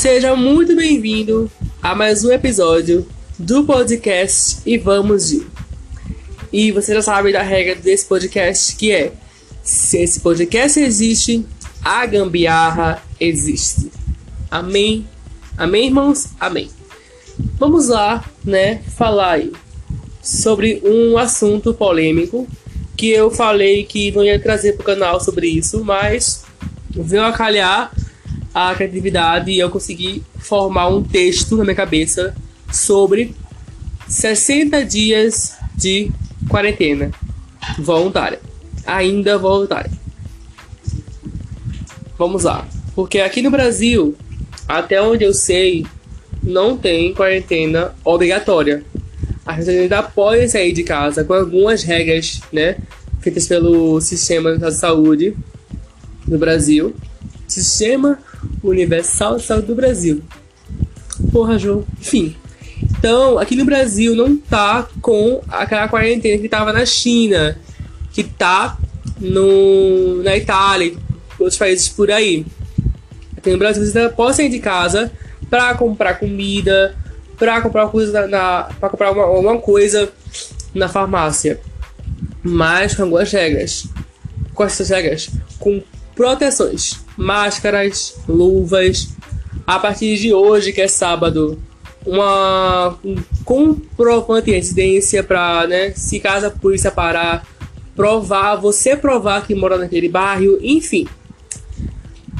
Seja muito bem-vindo a mais um episódio do podcast E Vamos de. E você já sabe da regra desse podcast que é: se esse podcast existe, a gambiarra existe. Amém? Amém, irmãos? Amém. Vamos lá, né, falar aí sobre um assunto polêmico que eu falei que não ia trazer para o canal sobre isso, mas veio a calhar a criatividade e eu consegui formar um texto na minha cabeça sobre 60 dias de quarentena voluntária. Ainda voluntária. Vamos lá. Porque aqui no Brasil, até onde eu sei, não tem quarentena obrigatória. A gente ainda pode sair de casa com algumas regras, né? Feitas pelo sistema da saúde no Brasil. Sistema Universal do Brasil. Porra, João. Enfim. Então, aqui no Brasil não tá com aquela quarentena que tava na China, que tá no, na Itália, outros países por aí. Aqui no Brasil você pode sair de casa para comprar comida, para comprar coisa na, para comprar uma, uma coisa na farmácia, mas com algumas regras. Quais são as regras? Com proteções, máscaras, luvas. A partir de hoje, que é sábado, uma um comprovante residência para, né, se caso a polícia parar, provar, você provar que mora naquele bairro, enfim.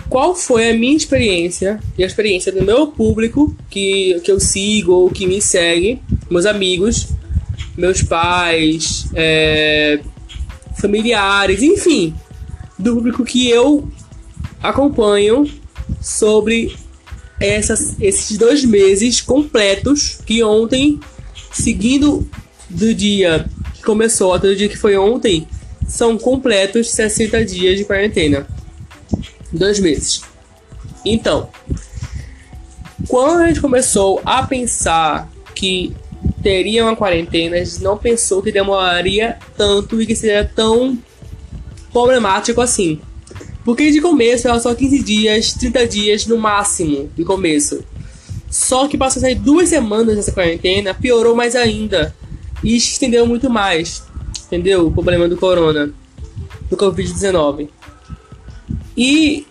Qual foi a minha experiência e a experiência do meu público que, que eu sigo ou que me segue, meus amigos, meus pais, é, familiares, enfim, do público que eu acompanho sobre essas, esses dois meses completos que ontem, seguindo do dia que começou até o dia que foi ontem, são completos 60 dias de quarentena. Dois meses. Então, quando a gente começou a pensar que teria uma quarentena, a gente não pensou que demoraria tanto e que seria tão problemático assim. Porque de começo era só 15 dias, 30 dias no máximo de começo. Só que passou aí duas semanas nessa quarentena, piorou mais ainda. E estendeu muito mais. Entendeu? O problema do corona. Do Covid-19. E.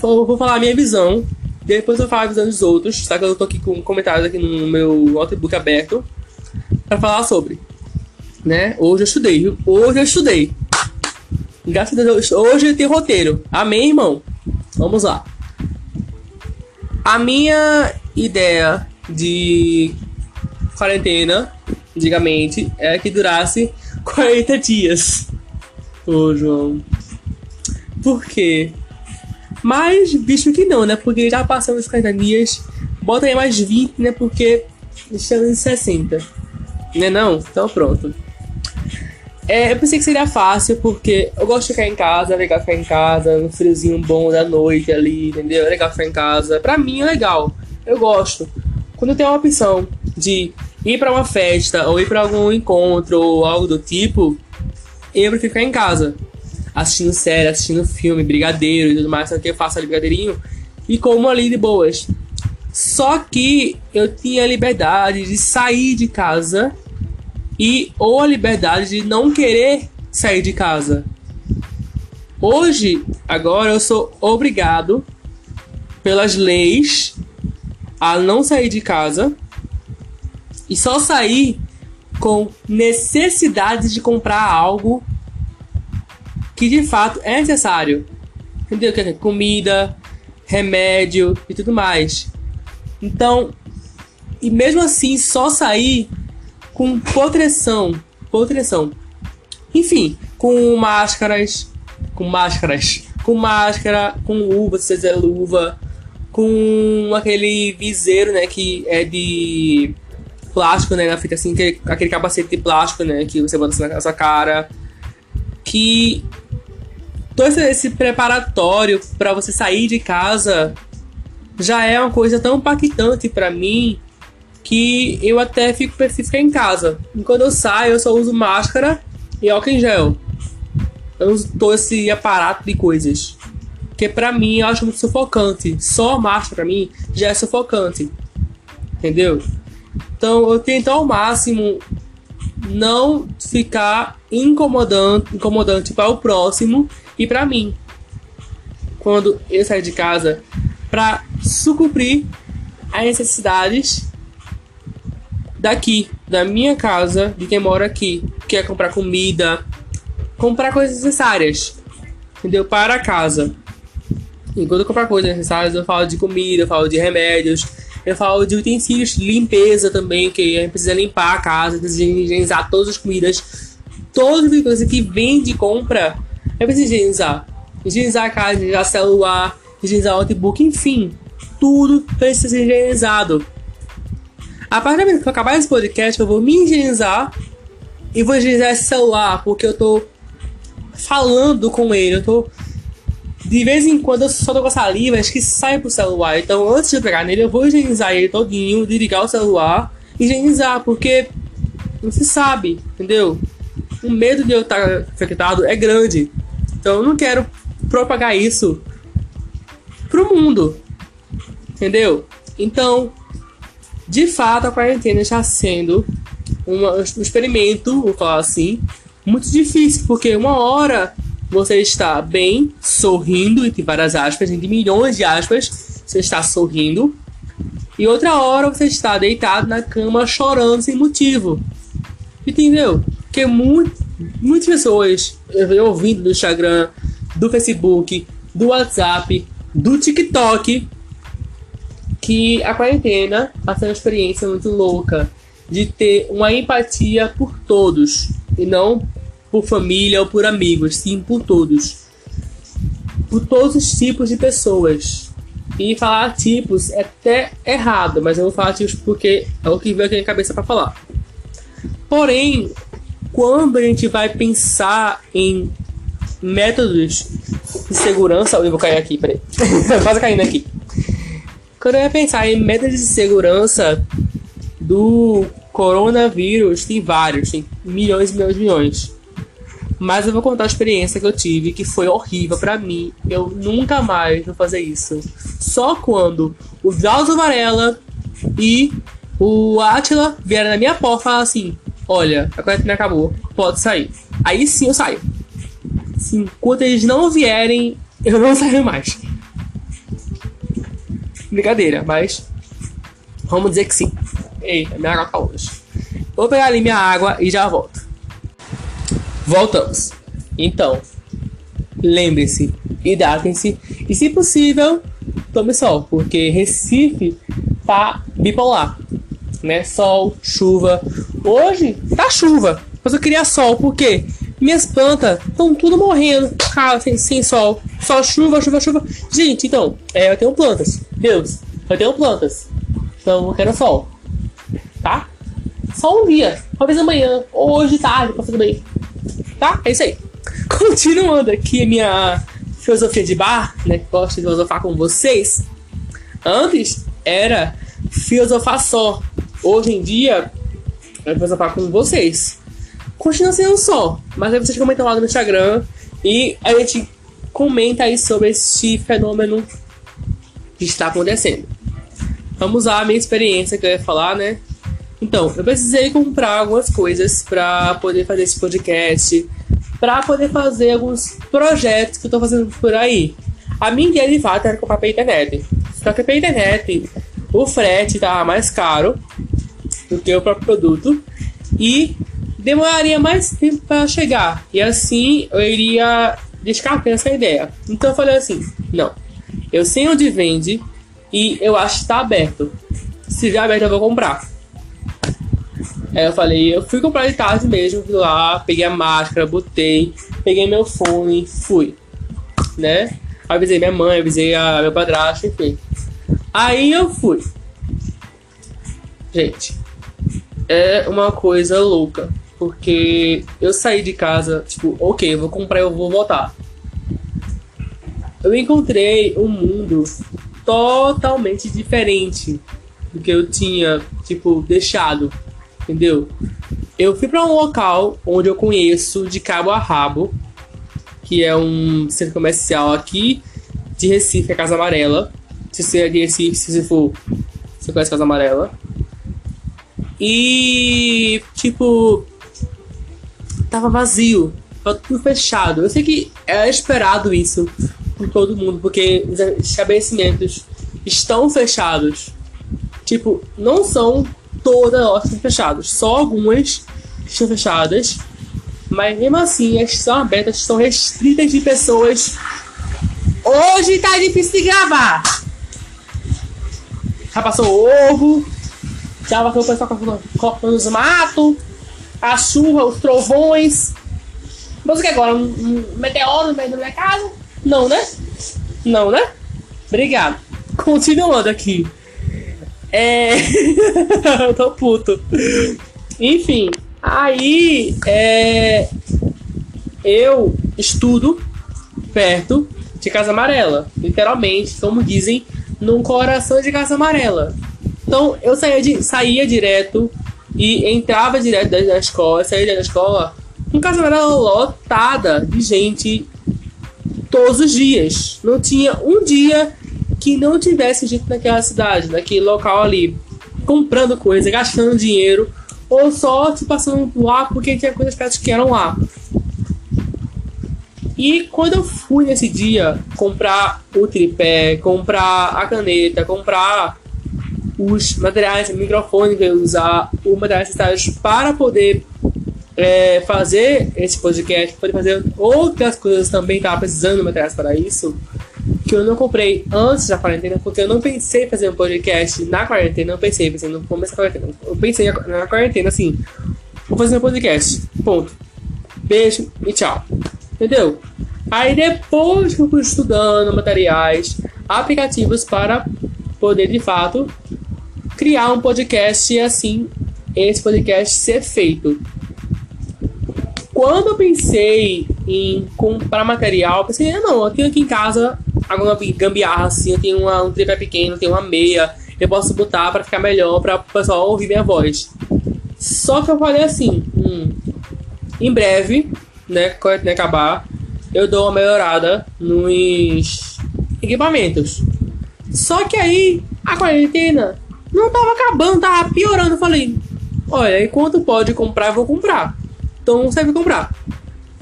Vou falar a minha visão. Depois eu falo a visão dos outros, tá? Eu tô aqui com comentários aqui no meu notebook aberto. para falar sobre. Né? Hoje eu estudei? Hoje eu estudei. Graças a Deus, hoje tem roteiro. Amém, irmão? Vamos lá. A minha ideia de quarentena, antigamente, é que durasse 40 dias. Ô, João. Por quê? Mas, bicho que não, né? Porque já passamos os 40 dias. Bota aí mais 20, né? Porque estamos em 60. Né não? Então pronto. É, eu pensei que seria fácil, porque eu gosto de ficar em casa, é legal ficar em casa, no friozinho bom da noite ali, entendeu? É legal ficar em casa. Pra mim é legal, eu gosto. Quando eu tenho uma opção de ir para uma festa, ou ir para algum encontro, ou algo do tipo, eu prefiro ficar em casa. Assistindo série, assistindo filme, brigadeiro e tudo mais, o que eu faço ali brigadeirinho? E como ali de boas. Só que eu tinha liberdade de sair de casa e ou a liberdade de não querer sair de casa. Hoje, agora eu sou obrigado pelas leis a não sair de casa e só sair com necessidade de comprar algo que de fato é necessário. Entendeu? Comida, remédio e tudo mais. Então, e mesmo assim, só sair com proteção, proteção. Enfim, com máscaras, com máscaras, com máscara, com luva, se quiser luva, com aquele viseiro, né, que é de plástico, né, na fita assim, que, aquele capacete de plástico, né, que você bota na sua cara, que todo esse preparatório para você sair de casa já é uma coisa tão impactante para mim que eu até fico preciso ficar em casa. E quando eu saio, eu só uso máscara e álcool em gel. Eu uso todo esse aparato de coisas. Porque pra mim eu acho muito sufocante. Só marcha pra mim já é sufocante. Entendeu? Então eu tento ao máximo não ficar incomodante, incomodante para o próximo e para mim. Quando eu saio de casa para sucumprir as necessidades daqui, da minha casa, de quem mora aqui, que é comprar comida, comprar coisas necessárias, entendeu? Para casa. E quando eu comprar coisas necessárias, eu falo de comida, eu falo de remédios, eu falo de utensílios de limpeza também, que a gente precisa limpar a casa, precisa higienizar todas as comidas, todas as coisas que vem de compra, é preciso higienizar. Higienizar a casa, higienizar celular, higienizar notebook, enfim, tudo precisa ser higienizado. A partir do momento que eu acabar esse podcast, eu vou me higienizar e vou higienizar esse celular, porque eu tô falando com ele, eu tô de vez em quando eu só tô com acho que sai pro celular. Então antes de pegar nele, eu vou higienizar ele todinho, desligar o celular, higienizar, porque não se sabe, entendeu? O medo de eu estar infectado é grande. Então eu não quero propagar isso pro mundo. Entendeu? Então, de fato, a quarentena está sendo um experimento, vou falar assim, muito difícil, porque uma hora você está bem, sorrindo, entre várias aspas, entre milhões de aspas, você está sorrindo. E outra hora você está deitado na cama chorando sem motivo. Entendeu? Porque muito, muitas pessoas eu ouvindo do Instagram, do Facebook, do WhatsApp, do TikTok, que a quarentena está sendo uma experiência muito louca de ter uma empatia por todos e não por família ou por amigos, sim por todos. Por todos os tipos de pessoas. E falar tipos é até errado, mas eu vou falar tipos porque é o que veio aqui na cabeça para falar. Porém, quando a gente vai pensar em métodos de segurança, eu vou cair aqui, peraí, quase caindo aqui. Quando eu vai pensar em métodos de segurança do coronavírus, tem vários, tem milhões milhões milhões. Mas eu vou contar a experiência que eu tive, que foi horrível para mim. Eu nunca mais vou fazer isso. Só quando o Drauzio Varela e o Atila vieram na minha porta e falaram assim: Olha, a quarentena acabou, pode sair. Aí sim eu saio. Sim, enquanto eles não vierem, eu não saio mais. Brincadeira, mas vamos dizer que sim. Ei, minha água hoje. Vou pegar ali minha água e já volto. Voltamos. Então, lembre-se, hidratem-se e, se possível, tome sol, porque Recife tá bipolar, né? Sol, chuva. Hoje tá chuva, mas eu queria sol, porque minhas plantas estão tudo morrendo, cara, sem, sem sol. Só chuva, chuva, chuva. Gente, então, é, eu tenho plantas. Deus, eu tenho plantas. Então eu quero sol. Tá? Só um dia. Talvez amanhã, ou hoje tarde, pra fazer bem. Tá? É isso aí. Continuando aqui minha filosofia de bar, né? Que gosto de filosofar com vocês. Antes era filosofar só. Hoje em dia é filosofar com vocês. Continua sendo só, mas aí vocês comentam lá no Instagram e a gente comenta aí sobre esse fenômeno que está acontecendo. Vamos lá, a minha experiência que eu ia falar, né? Então, eu precisei comprar algumas coisas para poder fazer esse podcast, para poder fazer alguns projetos que eu tô fazendo por aí. A minha ideia de fato era comprar pela internet. Só que pela internet o frete tá mais caro do que o próprio produto e demoraria mais tempo para chegar. E assim eu iria descartar essa ideia. Então eu falei assim: não, eu sei onde vende e eu acho que tá aberto. Se já aberto, eu vou comprar. Aí eu falei, eu fui comprar de tarde mesmo, fui lá, peguei a máscara, botei, peguei meu fone, fui. Né? Avisei minha mãe, avisei a meu padrasto, enfim. Aí eu fui. Gente, é uma coisa louca. Porque eu saí de casa, tipo, ok, eu vou comprar, eu vou voltar. Eu encontrei um mundo totalmente diferente do que eu tinha, tipo, deixado entendeu? Eu fui para um local onde eu conheço de cabo a rabo, que é um centro comercial aqui de Recife, a Casa Amarela. Se você é de Recife, se você for, você conhece a Casa Amarela. E, tipo, tava vazio, tava tudo fechado. Eu sei que é esperado isso por todo mundo, porque os estabelecimentos estão fechados. Tipo, não são todas fechadas, só algumas estão fechadas. Mas mesmo assim, as que são abertas são restritas de pessoas. Hoje tá difícil de gravar. Já passou ovo, já passou o pessoal cortando os matos, a chuva, os trovões. Mas o que agora? Um, um meteoro no meio da minha casa? Não, né? Não, né? Obrigado. Continuando aqui. É. eu tô puto. Enfim, aí é. Eu estudo perto de Casa Amarela. Literalmente, como dizem, num coração de Casa Amarela. Então eu saía, de, saía direto e entrava direto da, da escola, saía da escola com Casa Amarela lotada de gente todos os dias. Não tinha um dia que não tivesse gente naquela cidade, naquele local ali, comprando coisa, gastando dinheiro, ou só se passando lá porque tinha coisas que eram lá. E quando eu fui nesse dia comprar o tripé, comprar a caneta, comprar os materiais, o microfone que eu usar, os materiais necessários para poder é, fazer esse podcast, poder fazer outras coisas também, estava precisando de materiais para isso que eu não comprei antes da quarentena, porque eu não pensei em fazer um podcast na quarentena, não pensei, pensei no começo da quarentena. Eu pensei na quarentena assim, vou fazer um podcast. Ponto. Beijo e tchau. Entendeu? Aí depois que eu fui estudando materiais, aplicativos para poder de fato criar um podcast e assim esse podcast ser feito. Quando eu pensei em comprar material, pensei, ah, não, eu tenho aqui em casa alguma gambiarra assim, eu tenho uma, um tripé pequeno, tenho uma meia, eu posso botar para ficar melhor, para o pessoal ouvir minha voz. Só que eu falei assim, hum, em breve, né, quando acabar, eu dou uma melhorada nos equipamentos. Só que aí, a quarentena não tava acabando, tava piorando. Eu falei, olha, enquanto pode comprar, eu vou comprar. Então serve comprar.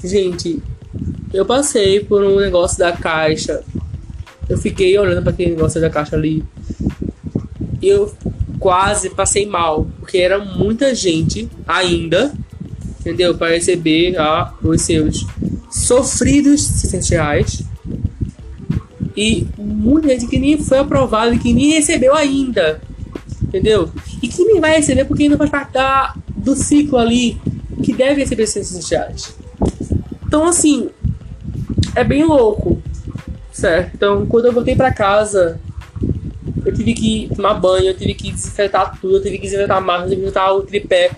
Gente, eu passei por um negócio da caixa eu fiquei olhando para aquele negócio da caixa ali. E eu quase passei mal, porque era muita gente ainda, entendeu? Para receber ah, os seus sofridos 600 reais. E muita gente que nem foi aprovado e que nem recebeu ainda, entendeu? E que nem vai receber porque ainda faz parte da, do ciclo ali que deve receber 600 reais. Então, assim, é bem louco. Certo. Então, quando eu voltei para casa, eu tive que tomar banho, eu tive que desinfetar tudo, eu tive que desinfetar a massa, eu tive que desinfetar o tripé.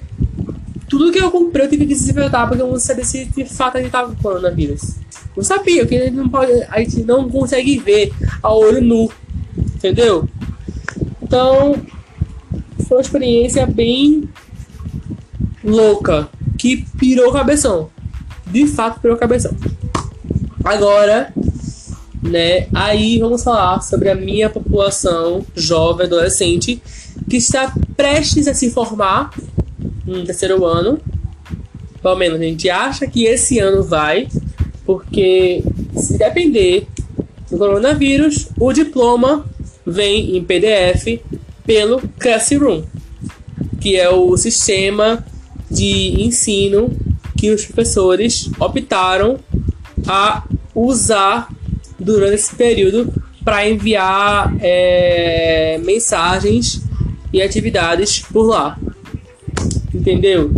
Tudo que eu comprei eu tive que desinfetar porque eu não sabia se de fato a gente tava com coronavírus. Não sabia, porque a gente não, pode, a gente não consegue ver a olho nu. Entendeu? Então, foi uma experiência bem louca. Que pirou o cabeção. De fato, pirou o cabeção. Agora, né? Aí vamos falar sobre a minha população jovem, adolescente, que está prestes a se formar no terceiro ano. Pelo menos a gente acha que esse ano vai, porque se depender do coronavírus, o diploma vem em PDF pelo Classroom, que é o sistema de ensino que os professores optaram a usar durante esse período para enviar é, mensagens e atividades por lá. Entendeu?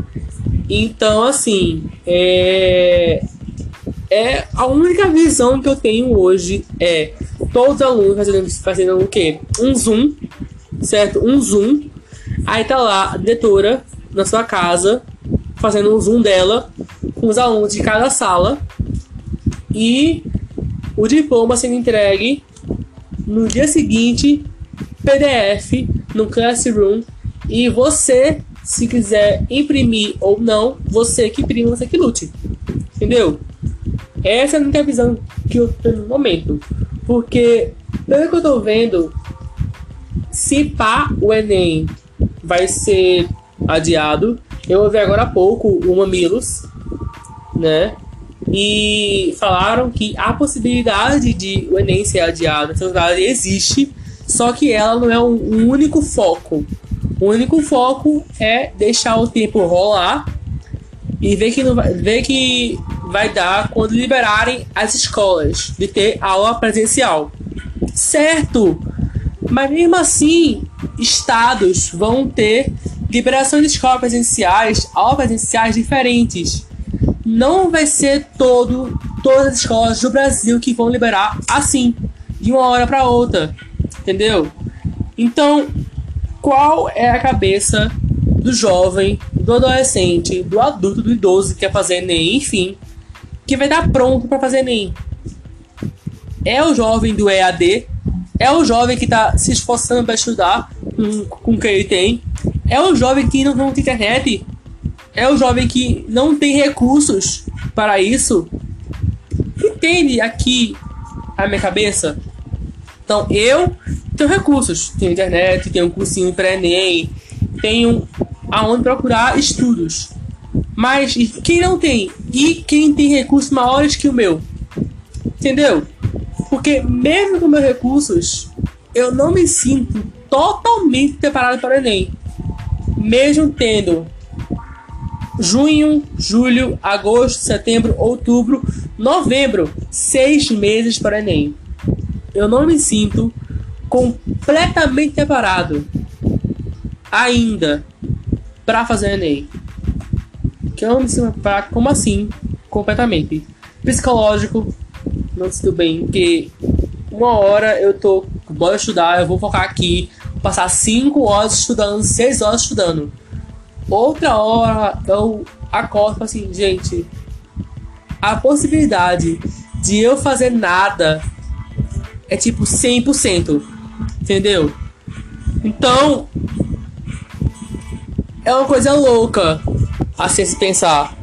Então, assim, é, é a única visão que eu tenho hoje é todos os alunos fazendo, fazendo o quê? Um Zoom, certo? Um Zoom. Aí tá lá a diretora na sua casa fazendo um Zoom dela com os alunos de cada sala. E o diploma sendo entregue no dia seguinte, PDF no Classroom e você, se quiser imprimir ou não, você que imprime, você que lute. Entendeu? Essa é a única visão que eu tenho no momento. Porque, pelo que eu tô vendo, se pá o Enem vai ser adiado. Eu ouvi agora há pouco o Mamilos, né? E falaram que a possibilidade de o Enem ser adiado, existe, só que ela não é um único foco. O único foco é deixar o tempo rolar e ver que, não vai, ver que vai dar quando liberarem as escolas de ter aula presencial. Certo! Mas mesmo assim, estados vão ter liberação de escolas presenciais, aulas presenciais diferentes. Não vai ser todo todas as escolas do Brasil que vão liberar assim, de uma hora para outra. Entendeu? Então, qual é a cabeça do jovem, do adolescente, do adulto, do idoso que quer fazer ENEM, enfim, que vai dar pronto para fazer ENEM? É o jovem do EAD? É o jovem que está se esforçando para estudar com, com o que ele tem? É o jovem que não, não tem internet? É o jovem que não tem recursos para isso? Entende aqui a minha cabeça? Então eu tenho recursos, tenho internet, tenho um cursinho pré-ENEM, tenho aonde procurar estudos. Mas quem não tem? E quem tem recursos maiores que o meu? Entendeu? Porque mesmo com meus recursos, eu não me sinto totalmente preparado para o Enem. Mesmo tendo junho, julho, agosto, setembro, outubro, novembro, seis meses para o Enem. Eu não me sinto completamente preparado ainda para fazer o Enem. Que eu não me sinto preparado, como assim? Completamente. Psicológico, não sinto bem, porque uma hora eu tô, bora estudar, eu vou focar aqui, passar 5 horas estudando, 6 horas estudando. Outra hora eu acordo assim, gente, a possibilidade de eu fazer nada é tipo 100%, entendeu? Então, é uma coisa louca a se pensar.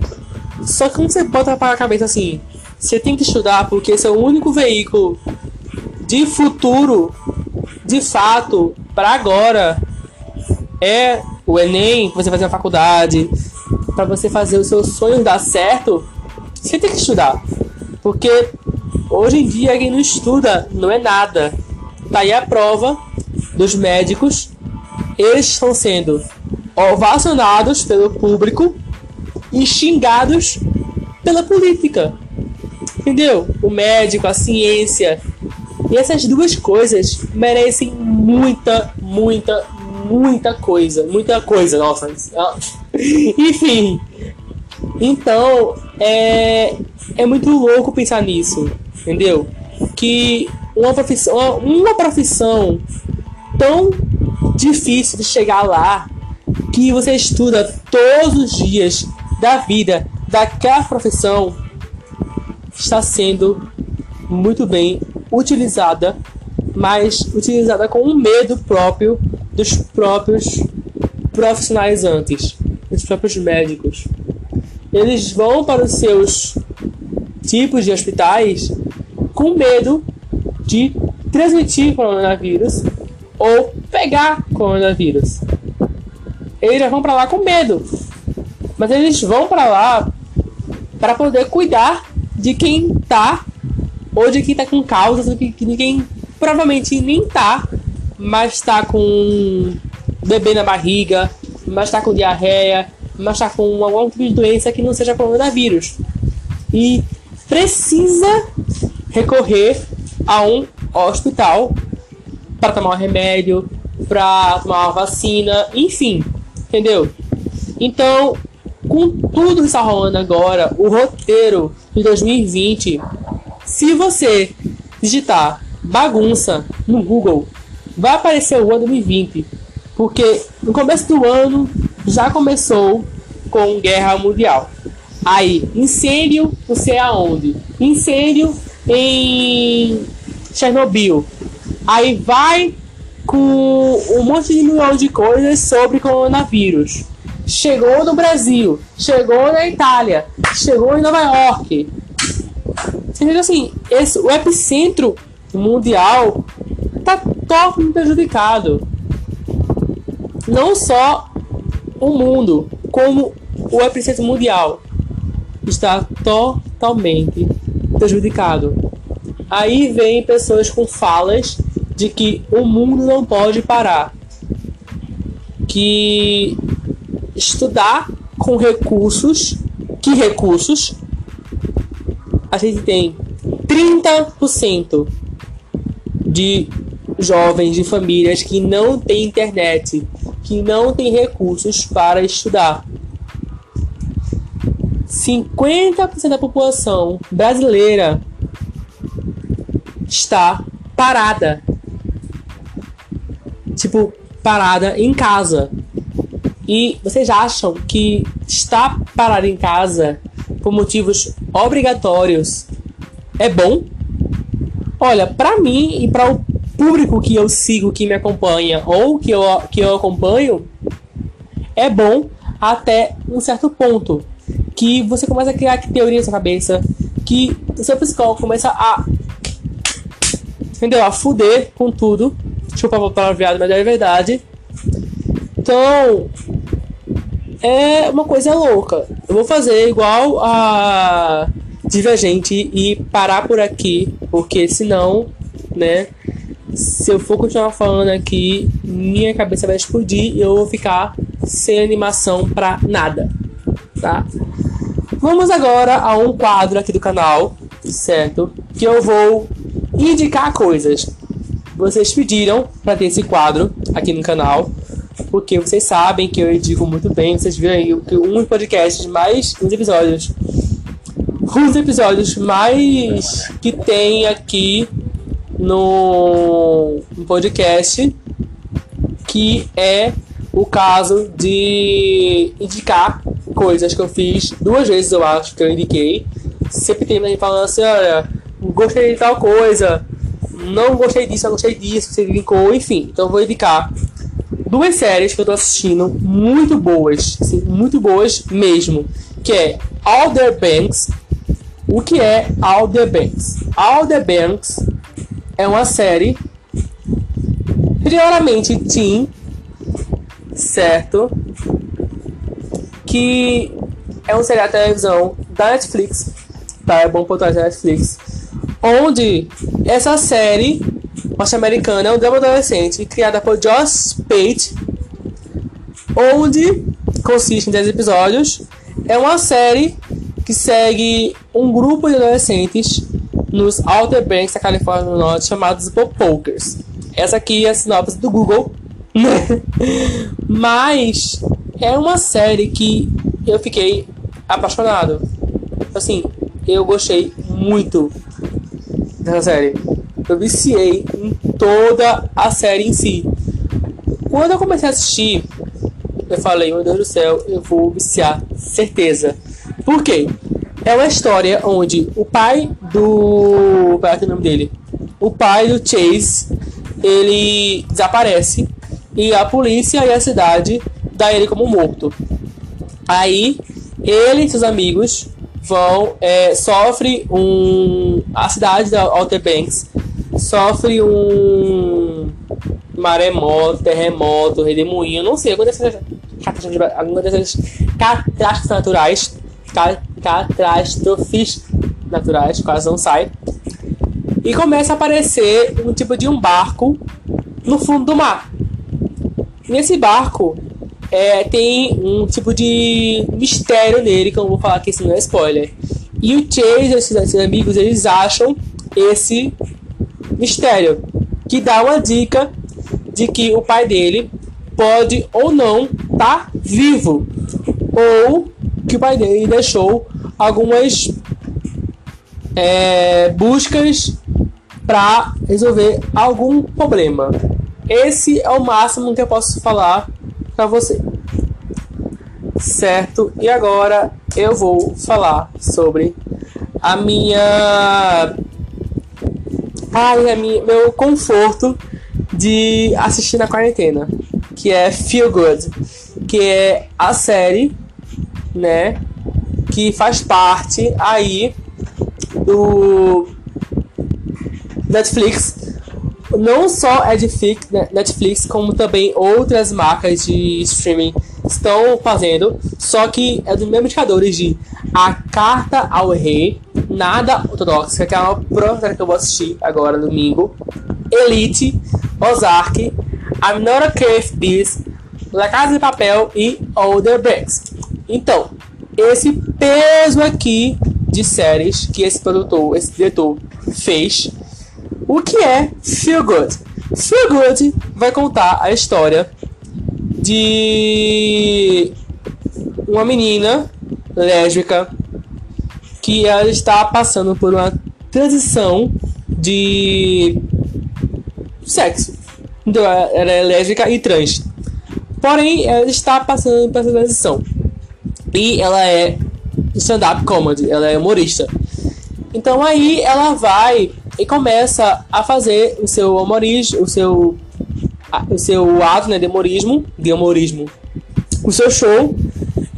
Só que como você pode apagar a cabeça assim? Você tem que estudar porque esse é o único veículo de futuro, de fato, para agora. É o Enem, você fazer a faculdade, para você fazer os seus sonhos dar certo, você tem que estudar. Porque hoje em dia quem não estuda não é nada. Tá aí a prova dos médicos. Eles estão sendo ovacionados pelo público e xingados pela política. Entendeu? O médico, a ciência. E essas duas coisas merecem muita, muita, muita coisa. Muita coisa, nossa. Enfim. Então, é, é muito louco pensar nisso. Entendeu? Que uma profissão, uma profissão tão difícil de chegar lá que você estuda todos os dias da vida daquela profissão está sendo muito bem utilizada, mas utilizada com um medo próprio dos próprios profissionais antes, dos próprios médicos. Eles vão para os seus tipos de hospitais com medo de transmitir coronavírus ou pegar coronavírus. Eles já vão para lá com medo, mas eles vão para lá para poder cuidar de quem tá ou de quem tá com causas, de quem provavelmente nem tá, mas tá com bebê na barriga, mas tá com diarreia, mas tá com algum tipo de doença que não seja coronavírus. E precisa recorrer a um hospital para tomar um remédio, para tomar uma vacina, enfim, entendeu? Então, com tudo que está rolando agora, o roteiro de 2020, se você digitar bagunça no Google, vai aparecer o ano 2020. Porque no começo do ano já começou com guerra mundial. Aí, incêndio, não sei aonde. Incêndio em Chernobyl. Aí vai com um monte de milhão de coisas sobre coronavírus chegou no Brasil, chegou na Itália, chegou em Nova York. Você assim, esse, o epicentro mundial está totalmente prejudicado. Não só o mundo, como o epicentro mundial está totalmente prejudicado. Aí vem pessoas com falas de que o mundo não pode parar, que estudar com recursos, que recursos a gente tem 30% de jovens de famílias que não têm internet, que não têm recursos para estudar. 50% da população brasileira está parada. Tipo, parada em casa. E vocês acham que estar parado em casa por motivos obrigatórios é bom? Olha, para mim e para o público que eu sigo, que me acompanha ou que eu, que eu acompanho, é bom até um certo ponto. Que você começa a criar teoria na sua cabeça, que o seu psicólogo começa a. Entendeu? A fuder com tudo. Desculpa a palavra mas é verdade. Então, é uma coisa louca. Eu vou fazer igual a Divergente e parar por aqui, porque senão, né, se eu for continuar falando aqui, minha cabeça vai explodir e eu vou ficar sem animação pra nada, tá? Vamos agora a um quadro aqui do canal, certo? Que eu vou indicar coisas. Vocês pediram para ter esse quadro aqui no canal porque vocês sabem que eu indico muito bem. Vocês viram aí um dos podcasts mais. uns episódios. Um dos episódios mais que tem aqui no, podcast, que é o caso de indicar coisas que eu fiz duas vezes, eu acho que eu indiquei. Sempre tem gente falando assim: olha, gostei de tal coisa, não gostei disso, eu gostei disso, você indicou, enfim. Então vou indicar duas séries que eu tô assistindo muito boas, assim, muito boas mesmo, que é Outer Banks. O que é Outer Banks? Outer Banks é uma série prioramente teen, certo? Que é um seriado de televisão da Netflix, tá? É bom botar da Netflix, onde essa série norte-americana é um drama adolescente criada por Josh Pate, onde consiste em 10 episódios. É uma série que segue um grupo de adolescentes nos Outer Banks da Califórnia do Norte chamados Popokers. Essa aqui é a sinopse do Google, né? Mas é uma série que eu fiquei apaixonado. Assim, eu gostei muito dessa série eu viciei em toda a série em si. Quando eu comecei a assistir, eu falei, meu Deus do céu, eu vou viciar, certeza. Por quê? É uma história onde o pai do. Qual é o nome dele? O pai do Chase, ele desaparece e a polícia e a cidade dá ele como morto. Aí ele e seus amigos vão é, sofre um a cidade da Outer Banks sofre um maremoto, terremoto, redemoinho, não sei, alguma dessas, catástrofes naturais, catástrofes naturais, quase não sai, e começa a aparecer um tipo de um barco no fundo do mar. Nesse barco é, tem um tipo de mistério nele, que eu não vou falar aqui, senão é spoiler. E o Chase e seus amigos, eles acham esse mistério, que dá uma dica de que o pai dele pode ou não tá vivo, ou que o pai dele deixou algumas é, buscas para resolver algum problema. Esse é o máximo que eu posso falar para você. Certo? E agora eu vou falar sobre a minha ai, a minha, meu conforto de assistir na quarentena, que é Feel Good, que é a série, né, que faz parte aí do Netflix. Não só é de Netflix, como também outras marcas de streaming estão fazendo. Só que é dos mesmos indicadores de A Carta ao Rei, Nada Ortodoxa, que é uma próxima que eu vou assistir agora domingo. Elite, Ozark, Not Okay With This, La Casa de Papel e Older Bricks. Então, esse peso aqui de séries que esse produtor, esse diretor fez. O que é Feel Good? Feel Good vai contar a história de uma menina lésbica que ela está passando por uma transição de sexo. Então, ela é lésbica e trans. Porém, ela está passando por essa transição. E ela é stand-up comedy, ela é humorista. Então aí ela vai e começa a fazer o seu humorismo, o seu o seu ato né, de humorismo, de humorismo, o seu show.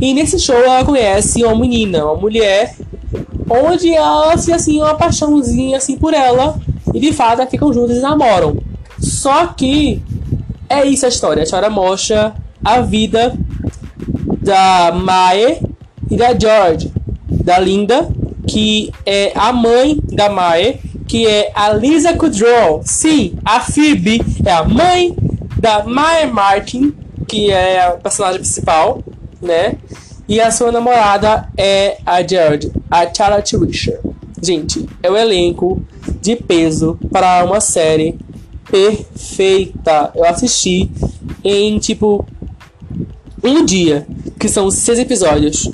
E nesse show ela conhece uma menina, uma mulher, onde ela se assim uma paixãozinha assim por ela e de fato ficam juntos e namoram. Só que é isso a história. A história mostra a vida da Mae e da George, da Linda, que é a mãe da Mae, que é a Lisa Kudrow. Sim, a Phoebe é a mãe da Mae Martin, que é a personagem principal, né? E a sua namorada é a George, a Charlotte Wisher. Gente, é o elenco de peso para uma série perfeita. Eu assisti em tipo um dia, que são seis episódios.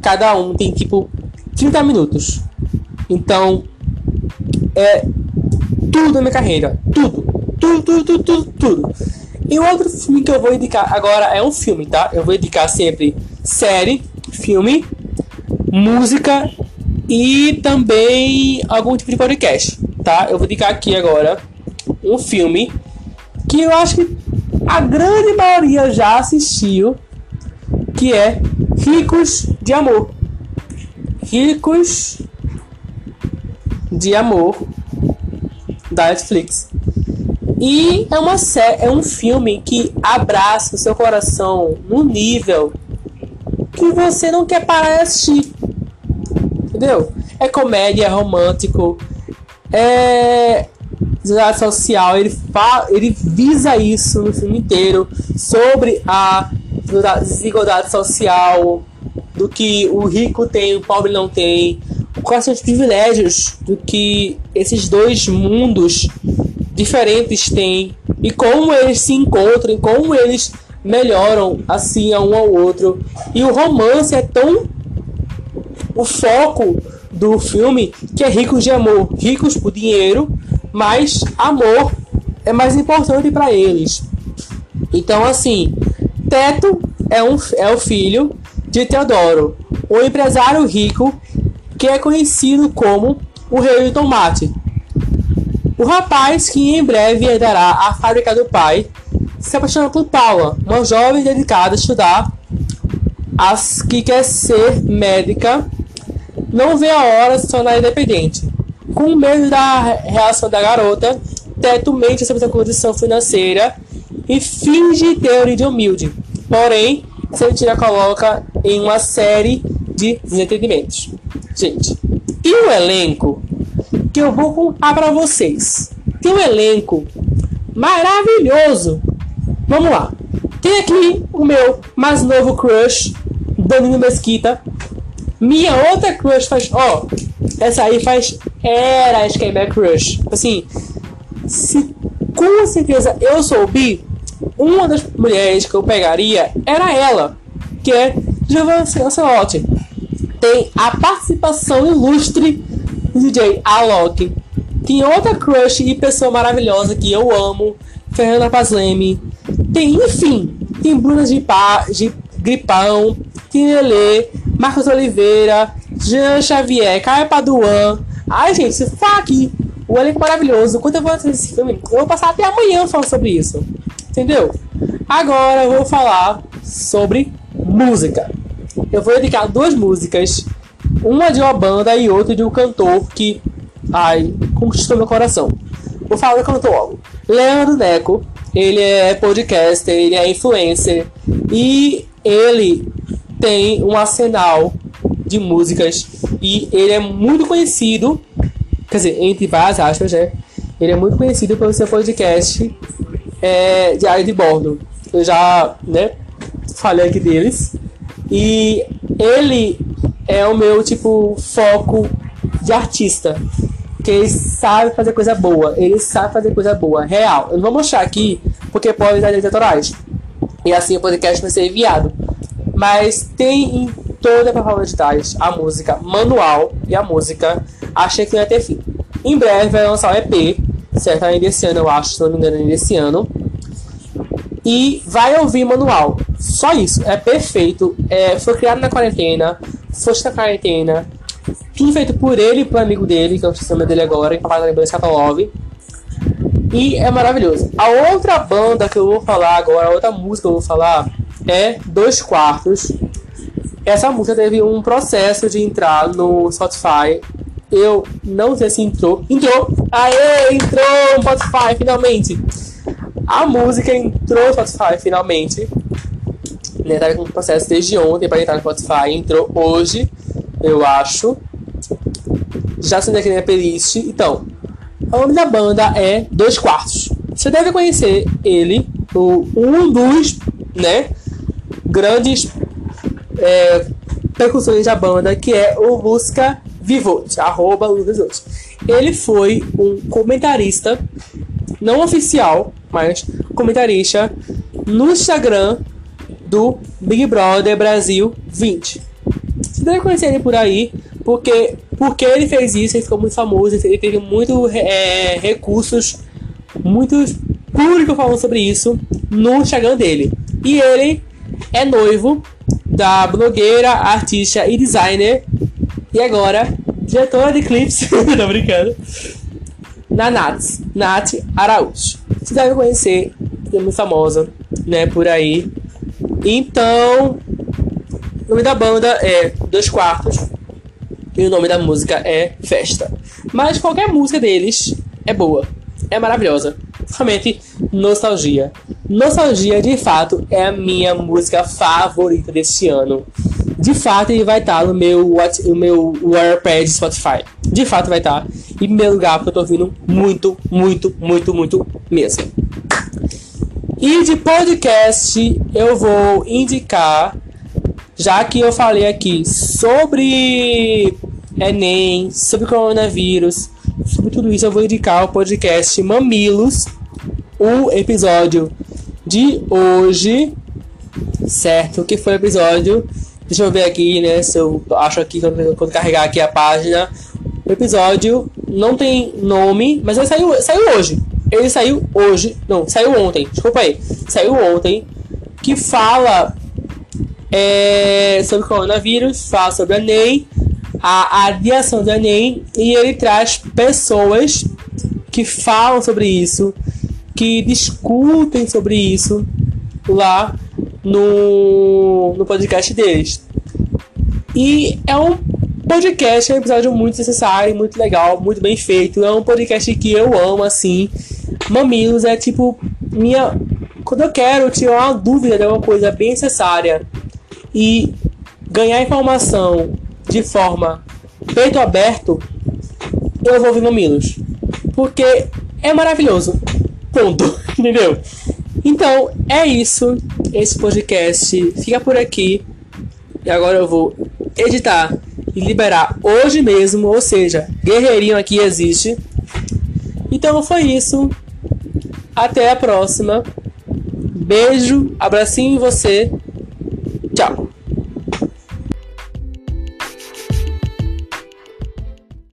Cada um tem tipo 30 minutos. Então, é tudo na minha carreira. Tudo. Tudo, tudo, tudo, tudo, tudo. E outro filme que eu vou indicar agora é um filme, tá? Eu vou indicar sempre série, filme, música e também algum tipo de podcast, tá? Eu vou indicar aqui agora um filme que eu acho que a grande maioria já assistiu, que é Ricos de Amor. Ricos de Amor da Netflix. E é uma série, é um filme que abraça o seu coração num nível que você não quer parar de assistir. Entendeu? É comédia, é romântico, é social, ele, fala, ele visa isso no filme inteiro sobre a desigualdade social, do que o rico tem, o pobre não tem, quais são os privilégios do que esses dois mundos diferentes têm e como eles se encontram, como eles melhoram assim a um ao outro. E o romance é tão o foco do filme que é ricos de amor, ricos por dinheiro, mas amor é mais importante para eles. Então assim, Teto é um é o filho de Teodoro, um empresário rico que é conhecido como o Rei do Tomate. O rapaz que em breve herdará a fábrica do pai se apaixona por Paula, uma jovem dedicada a estudar, as que quer ser médica, não vê a hora de se tornar independente. Com medo da reação da garota, Teto mente sobre sua condição financeira e finge ter origem humilde. Porém, Santira coloca em uma série de desentendimentos. Gente, e o elenco que eu vou contar para vocês? Tem um elenco maravilhoso. Vamos lá. Tem aqui o meu mais novo crush, Danilo Mesquita. Minha outra crush faz. Ó, oh, essa aí faz eras que é minha crush. Assim, se com certeza eu soubi, uma das mulheres que eu pegaria era ela, que é Giovanna Lancelotti. Tem a participação ilustre do DJ Alok. Tem outra crush e pessoa maravilhosa que eu amo, Fernanda Pazleme. Tem, enfim, tem Bruna de, pa, de Gripão, Lele, Marcos Oliveira, Jean Xavier, Caio Paduan. Ai, gente, se for aqui, o elenco maravilhoso. Quando eu vou assistir esse filme, eu vou passar até amanhã falando sobre isso. Entendeu? Agora eu vou falar sobre música. Eu vou dedicar duas músicas, uma de uma banda e outra de um cantor que, ai, conquistou meu coração. Vou falar do cantor logo. Leandro Neco, ele é podcaster, ele é influencer e ele tem um arsenal de músicas e ele é muito conhecido, quer dizer, entre várias aspas, né? Ele é muito conhecido pelo seu podcast é, Diário de Bordo. Eu já, né, falei aqui deles. E ele é o meu, tipo, foco de artista. Que ele sabe fazer coisa boa. Ele sabe fazer coisa boa, real. Eu não vou mostrar aqui, porque pode dar direitos. E assim o podcast vai ser enviado. Mas tem em toda a plataforma digitais a música manual e a música Achei que não ia ter fim. Em breve vai lançar o EP, certo? Ainda esse ano, eu acho, se não me engano, ainda esse ano. E vai ouvir manual. Só isso. É perfeito. É, foi criado na quarentena. Foste na quarentena. Tudo feito por ele e por amigo dele, que é o sistema dele agora, que é o Skatolov. E é maravilhoso. A outra banda que eu vou falar agora, a outra música que eu vou falar é Dois Quartos. Essa música teve um processo de entrar no Spotify. Eu não sei se entrou. Entrou! Aê! Entrou no Spotify, finalmente! A música entrou no Spotify, finalmente. Né, tava com um processo desde ontem para entrar no Spotify. Entrou hoje, eu acho. Já assinei aqui na playlist. Então, o nome da banda é Dois Quartos. Você deve conhecer ele, o, um dos né, grandes é, percussões da banda, que é o Lusca Vivote, arroba Vivote. Ele foi um comentarista, não oficial, mas comentarista, no Instagram do Big Brother Brasil 20. Você deve conhecer ele por aí, porque, porque ele fez isso, ele ficou muito famoso, ele teve muitos é, recursos, muitos públicos falando sobre isso no Instagram dele. E ele é noivo da blogueira, artista e designer, e agora diretora de clipes, tô brincando, na Nats, Nath Araújo. Você deve conhecer, é muito famosa, né, por aí. Então, o nome da banda é Dois Quartos e o nome da música é Festa. Mas qualquer música deles é boa, é maravilhosa. Realmente, nostalgia. Nostalgia, de fato, é a minha música favorita deste ano. De fato, ele vai estar no meu, no meu WordPad Spotify. De fato, vai estar. Em primeiro lugar, porque eu tô ouvindo muito, muito, muito, muito mesmo. E de podcast, eu vou indicar, já que eu falei aqui sobre Enem, sobre coronavírus, sobre tudo isso, eu vou indicar o podcast Mamilos, o episódio de hoje, certo? Que foi o episódio. Deixa eu ver aqui, né? Se eu acho aqui quando, carregar aqui a página. O episódio não tem nome, mas ele saiu, saiu hoje. Ele saiu hoje. Não, saiu ontem. Desculpa aí. Saiu ontem. Que fala é, sobre coronavírus, fala sobre a Ney, a adiação da Enem, e ele traz pessoas que falam sobre isso, que discutem sobre isso lá no, no podcast deles. E é um podcast, é um episódio muito necessário, muito legal, muito bem feito. É um podcast que eu amo, assim. Mamilos é tipo minha. Quando eu quero tirar uma dúvida de uma coisa bem necessária e ganhar informação de forma peito aberto, eu vou ouvir Mamilos. Porque é maravilhoso. Ponto. Entendeu? Então, é isso. Esse podcast fica por aqui. E agora eu vou editar e liberar hoje mesmo. Ou seja, guerreirinho aqui existe. Então foi isso. Até a próxima. Beijo, abracinho em você. Tchau.